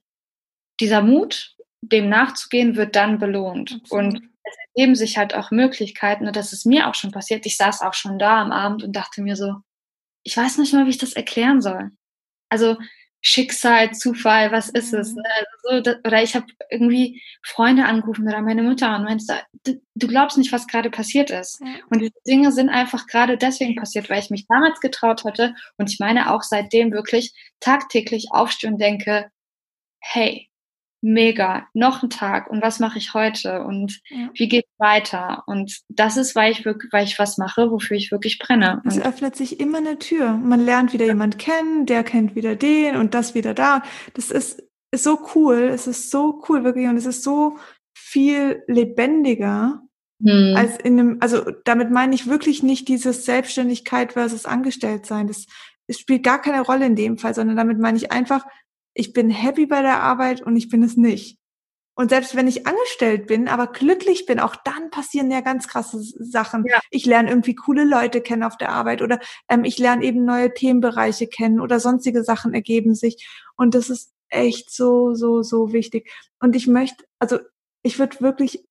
dieser Mut, dem nachzugehen, wird dann belohnt. Absolut. Und es ergeben sich halt auch Möglichkeiten, und das ist mir auch schon passiert. Ich saß auch schon da am Abend und dachte mir so, ich weiß nicht mal, wie ich das erklären soll. Also Schicksal, Zufall, was ist es? Mhm. Also, das, oder ich habe irgendwie Freunde angerufen oder meine Mutter und meinst, du, du glaubst nicht, was gerade passiert ist. Ja. Und diese Dinge sind einfach gerade deswegen passiert, weil ich mich damals getraut hatte und ich meine auch seitdem wirklich tagtäglich aufstehe und denke, hey, mega, noch ein Tag und was mache ich heute und ja. wie geht weiter? Und das ist, weil ich wirklich, weil ich was mache, wofür ich wirklich brenne. Es öffnet sich immer eine Tür. Man lernt wieder jemand kennen, der kennt wieder den und das wieder da. Das ist, ist so cool. Es ist so cool, wirklich. Und es ist so viel lebendiger. Hm. Als in einem, also damit meine ich wirklich nicht dieses Selbstständigkeit versus Angestelltsein. Das spielt gar keine Rolle in dem Fall, sondern damit meine ich einfach, ich bin happy bei der Arbeit und ich bin es nicht. Und selbst wenn ich angestellt bin, aber glücklich bin, auch dann passieren ja ganz krasse Sachen. Ja. Ich lerne irgendwie coole Leute kennen auf der Arbeit oder ähm, ich lerne eben neue Themenbereiche kennen oder sonstige Sachen ergeben sich. Und das ist echt so, so, so wichtig. Und ich möchte, also ich würde wirklich,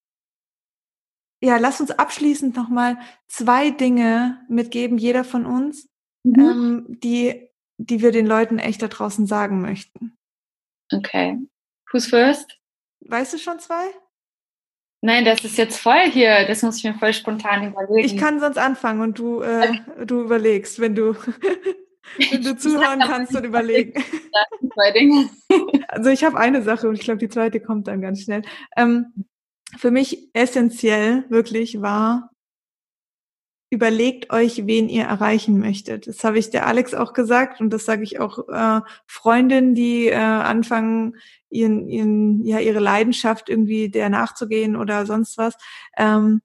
ja, lass uns abschließend nochmal zwei Dinge mitgeben, jeder von uns, mhm. ähm, die, die wir den Leuten echt da draußen sagen möchten. Okay. Who's first? Weißt du schon zwei? Nein, das ist jetzt voll hier. Das muss ich mir voll spontan überlegen. Ich kann sonst anfangen und du, äh, du überlegst, wenn du, [LAUGHS] wenn du zuhören kannst und überlegen. Zwei Dinge. [LAUGHS] Also ich habe eine Sache und ich glaube, die zweite kommt dann ganz schnell. Ähm, für mich essentiell wirklich war überlegt euch, wen ihr erreichen möchtet. Das habe ich der Alex auch gesagt und das sage ich auch äh, Freundinnen, die äh, anfangen, ihren, ihren, ja, ihre Leidenschaft irgendwie der nachzugehen oder sonst was. Ähm,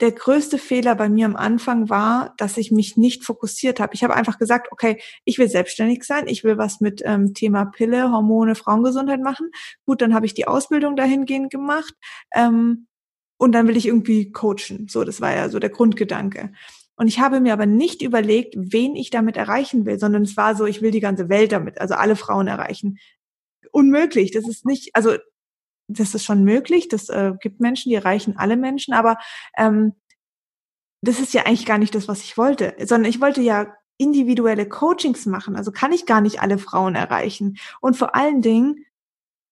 der größte Fehler bei mir am Anfang war, dass ich mich nicht fokussiert habe. Ich habe einfach gesagt, okay, ich will selbstständig sein, ich will was mit ähm, Thema Pille, Hormone, Frauengesundheit machen. Gut, dann habe ich die Ausbildung dahingehend gemacht. Ähm, und dann will ich irgendwie coachen. So, das war ja so der Grundgedanke. Und ich habe mir aber nicht überlegt, wen ich damit erreichen will, sondern es war so, ich will die ganze Welt damit, also alle Frauen erreichen. Unmöglich. Das ist nicht, also das ist schon möglich. Das äh, gibt Menschen, die erreichen alle Menschen, aber ähm, das ist ja eigentlich gar nicht das, was ich wollte, sondern ich wollte ja individuelle Coachings machen. Also kann ich gar nicht alle Frauen erreichen. Und vor allen Dingen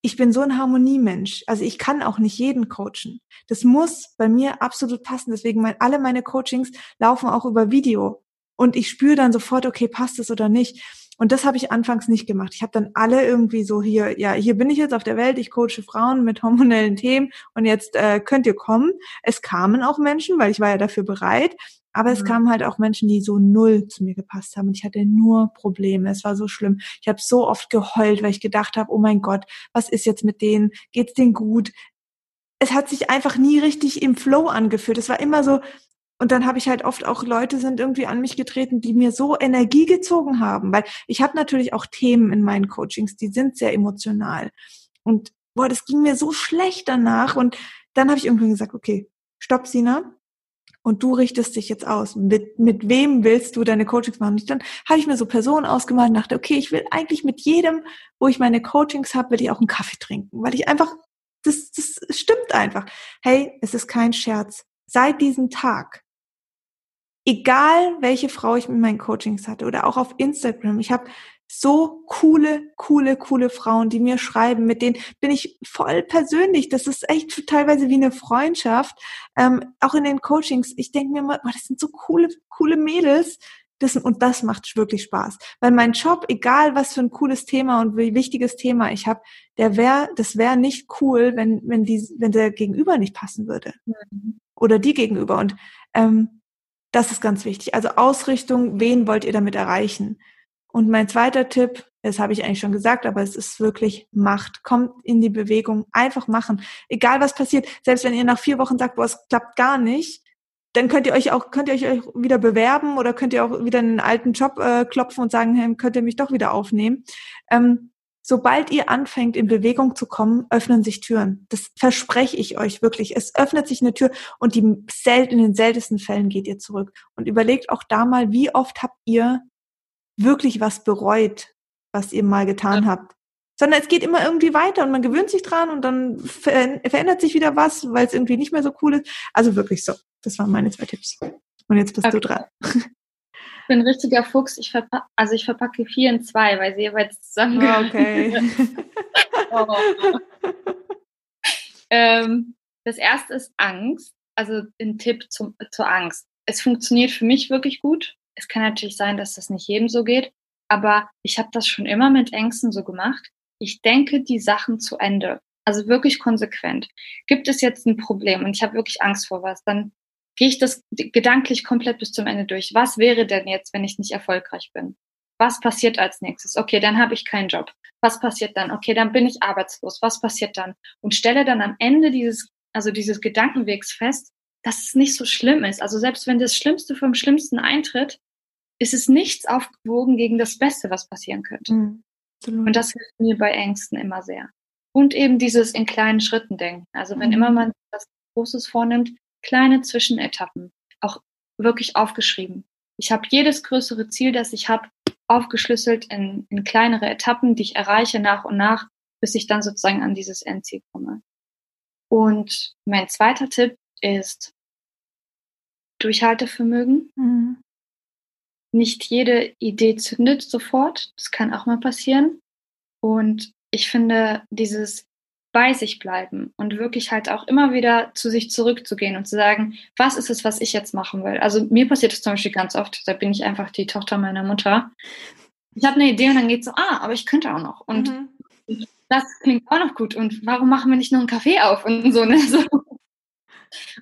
ich bin so ein Harmoniemensch. Also ich kann auch nicht jeden coachen. Das muss bei mir absolut passen. Deswegen mein, alle meine Coachings laufen auch über Video. Und ich spüre dann sofort, okay, passt es oder nicht. Und das habe ich anfangs nicht gemacht. Ich habe dann alle irgendwie so hier, ja, hier bin ich jetzt auf der Welt, ich coache Frauen mit hormonellen Themen und jetzt äh, könnt ihr kommen. Es kamen auch Menschen, weil ich war ja dafür bereit. Aber mhm. es kamen halt auch Menschen, die so null zu mir gepasst haben. Und ich hatte nur Probleme. Es war so schlimm. Ich habe so oft geheult, weil ich gedacht habe, oh mein Gott, was ist jetzt mit denen? Geht's denen gut? Es hat sich einfach nie richtig im Flow angefühlt. Es war immer so, und dann habe ich halt oft auch Leute sind irgendwie an mich getreten, die mir so Energie gezogen haben, weil ich habe natürlich auch Themen in meinen Coachings, die sind sehr emotional. Und boah, das ging mir so schlecht danach. Und dann habe ich irgendwann gesagt, okay, stopp, Sina, und du richtest dich jetzt aus. Mit, mit wem willst du deine Coachings machen? Und dann habe ich mir so Personen ausgemalt und dachte, okay, ich will eigentlich mit jedem, wo ich meine Coachings habe, will ich auch einen Kaffee trinken, weil ich einfach, das, das stimmt einfach. Hey, es ist kein Scherz. Seit diesem Tag egal welche Frau ich mit meinen Coachings hatte oder auch auf Instagram, ich habe so coole, coole, coole Frauen, die mir schreiben, mit denen bin ich voll persönlich. Das ist echt teilweise wie eine Freundschaft. Ähm, auch in den Coachings, ich denke mir mal, oh, das sind so coole, coole Mädels. Das, und das macht wirklich Spaß. Weil mein Job, egal was für ein cooles Thema und wie wichtiges Thema ich habe, der wäre, das wäre nicht cool, wenn, wenn die, wenn der Gegenüber nicht passen würde. Mhm. Oder die Gegenüber. Und ähm, das ist ganz wichtig. Also Ausrichtung, wen wollt ihr damit erreichen? Und mein zweiter Tipp, das habe ich eigentlich schon gesagt, aber es ist wirklich Macht. Kommt in die Bewegung, einfach machen. Egal was passiert, selbst wenn ihr nach vier Wochen sagt, boah, es klappt gar nicht, dann könnt ihr euch auch, könnt ihr euch wieder bewerben oder könnt ihr auch wieder einen alten Job äh, klopfen und sagen, hey, könnt ihr mich doch wieder aufnehmen. Ähm, sobald ihr anfängt, in Bewegung zu kommen, öffnen sich Türen. Das verspreche ich euch wirklich. Es öffnet sich eine Tür und die selten, in den seltensten Fällen geht ihr zurück. Und überlegt auch da mal, wie oft habt ihr wirklich was bereut, was ihr mal getan ja. habt. Sondern es geht immer irgendwie weiter und man gewöhnt sich dran und dann verändert sich wieder was, weil es irgendwie nicht mehr so cool ist. Also wirklich so. Das waren meine zwei Tipps. Und jetzt bist okay. du dran. [LAUGHS] Ich bin ein richtiger Fuchs. Ich verpacke, also ich verpacke vier in zwei, weil sie jeweils zusammengehören. Okay. oh. [LAUGHS] ähm, das erste ist Angst. Also ein Tipp zum, zur Angst. Es funktioniert für mich wirklich gut. Es kann natürlich sein, dass das nicht jedem so geht, aber ich habe das schon immer mit Ängsten so gemacht. Ich denke die Sachen zu Ende. Also wirklich konsequent. Gibt es jetzt ein Problem und ich habe wirklich Angst vor was, dann gehe ich das gedanklich komplett bis zum Ende durch. Was wäre denn jetzt, wenn ich nicht erfolgreich bin? Was passiert als nächstes? Okay, dann habe ich keinen Job. Was passiert dann? Okay, dann bin ich arbeitslos. Was passiert dann? Und stelle dann am Ende dieses, also dieses Gedankenwegs fest, dass es nicht so schlimm ist. Also selbst wenn das Schlimmste vom Schlimmsten eintritt, ist es nichts aufgewogen gegen das Beste, was passieren könnte. Mhm, und das hilft mir bei Ängsten immer sehr. Und eben dieses in kleinen Schritten denken. Also wenn mhm. immer man was Großes vornimmt, kleine Zwischenetappen, auch wirklich aufgeschrieben. Ich habe jedes größere Ziel, das ich habe, aufgeschlüsselt in, in kleinere Etappen, die ich erreiche nach und nach, bis ich dann sozusagen an dieses Endziel komme. Und mein zweiter Tipp ist Durchhaltevermögen. Mhm. Nicht jede Idee zündet sofort. Das kann auch mal passieren. Und ich finde, dieses bei sich bleiben und wirklich halt auch immer wieder zu sich zurückzugehen und zu sagen, was ist es, was ich jetzt machen will? Also mir passiert das zum Beispiel ganz oft, da bin ich einfach die Tochter meiner Mutter. Ich habe eine Idee und dann geht so, ah, aber ich könnte auch noch. Und mhm. das klingt auch noch gut. Und warum machen wir nicht nur einen Kaffee auf und so, ne? So.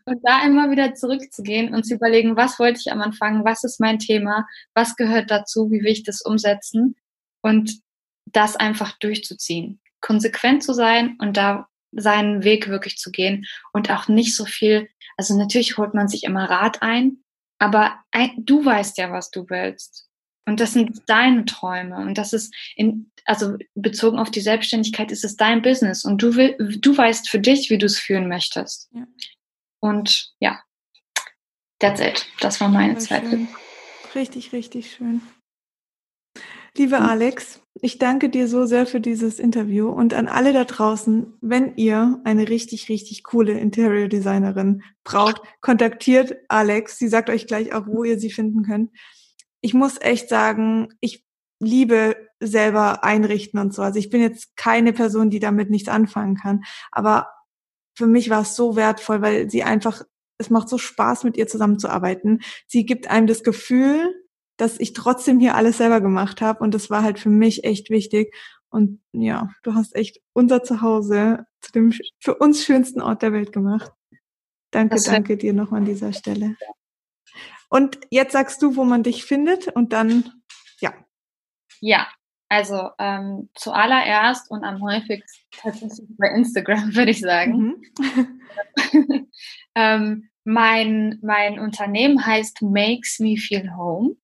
Und da immer wieder zurückzugehen und zu überlegen, was wollte ich am Anfang, was ist mein Thema, was gehört dazu, wie will ich das umsetzen und das einfach durchzuziehen konsequent zu sein und da seinen Weg wirklich zu gehen und auch nicht so viel, also natürlich holt man sich immer Rat ein, aber ein, du weißt ja, was du willst. Und das sind deine Träume. Und das ist in, also bezogen auf die Selbstständigkeit ist es dein Business. Und du will, du weißt für dich, wie du es führen möchtest. Ja. Und ja, that's it. Das war meine Zeit. Richtig, richtig schön. Liebe. Alex, ich danke dir so sehr für dieses Interview und an alle da draußen, wenn ihr eine richtig, richtig coole Interior Designerin braucht, kontaktiert Alex. Sie sagt euch gleich auch, wo ihr sie finden könnt. Ich muss echt sagen, ich liebe selber einrichten und so. Also ich bin jetzt keine Person, die damit nichts anfangen kann. Aber für mich war es so wertvoll, weil sie einfach, es macht so Spaß, mit ihr zusammenzuarbeiten. Sie gibt einem das Gefühl, dass ich trotzdem hier alles selber gemacht habe und das war halt für mich echt wichtig. Und ja, du hast echt unser Zuhause zu dem für uns schönsten Ort der Welt gemacht. Danke, danke dir noch an dieser Stelle. Und jetzt sagst du, wo man dich findet und dann, ja. Ja, also ähm, zuallererst und am häufigsten tatsächlich bei Instagram, [LAUGHS] würde ich sagen. Mhm. [LAUGHS] ähm, mein, mein Unternehmen heißt Makes Me Feel Home.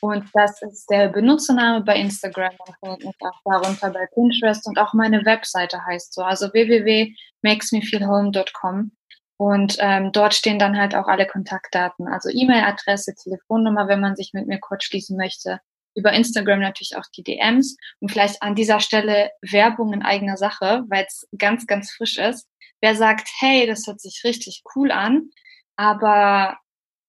Und das ist der Benutzername bei Instagram. Mich auch darunter bei Pinterest und auch meine Webseite heißt so. Also www.makesmefeelhome.com. Und ähm, dort stehen dann halt auch alle Kontaktdaten, also E-Mail-Adresse, Telefonnummer, wenn man sich mit mir kurz schließen möchte. Über Instagram natürlich auch die DMs und vielleicht an dieser Stelle Werbung in eigener Sache, weil es ganz, ganz frisch ist. Wer sagt, hey, das hört sich richtig cool an, aber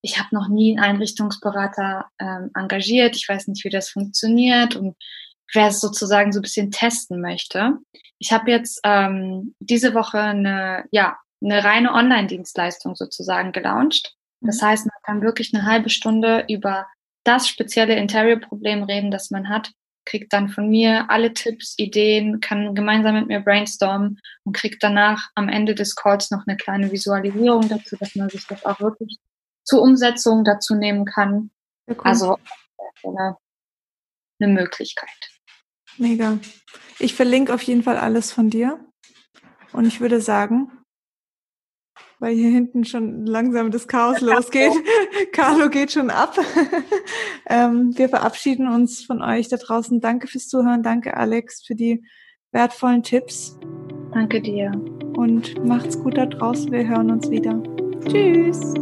ich habe noch nie einen Einrichtungsberater ähm, engagiert, ich weiß nicht, wie das funktioniert und wer es sozusagen so ein bisschen testen möchte. Ich habe jetzt ähm, diese Woche eine, ja, eine reine Online-Dienstleistung sozusagen gelauncht. Das mhm. heißt, man kann wirklich eine halbe Stunde über das spezielle Interior-Problem reden, das man hat, kriegt dann von mir alle Tipps, Ideen, kann gemeinsam mit mir brainstormen und kriegt danach am Ende des Calls noch eine kleine Visualisierung dazu, dass man sich das auch wirklich zur Umsetzung dazu nehmen kann. Ja, cool. Also eine, eine Möglichkeit. Mega. Ich verlinke auf jeden Fall alles von dir. Und ich würde sagen, weil hier hinten schon langsam das Chaos [LAUGHS] losgeht. [LAUGHS] Carlo geht schon ab. [LAUGHS] ähm, wir verabschieden uns von euch da draußen. Danke fürs Zuhören. Danke, Alex, für die wertvollen Tipps. Danke dir. Und macht's gut da draußen. Wir hören uns wieder. Tschüss.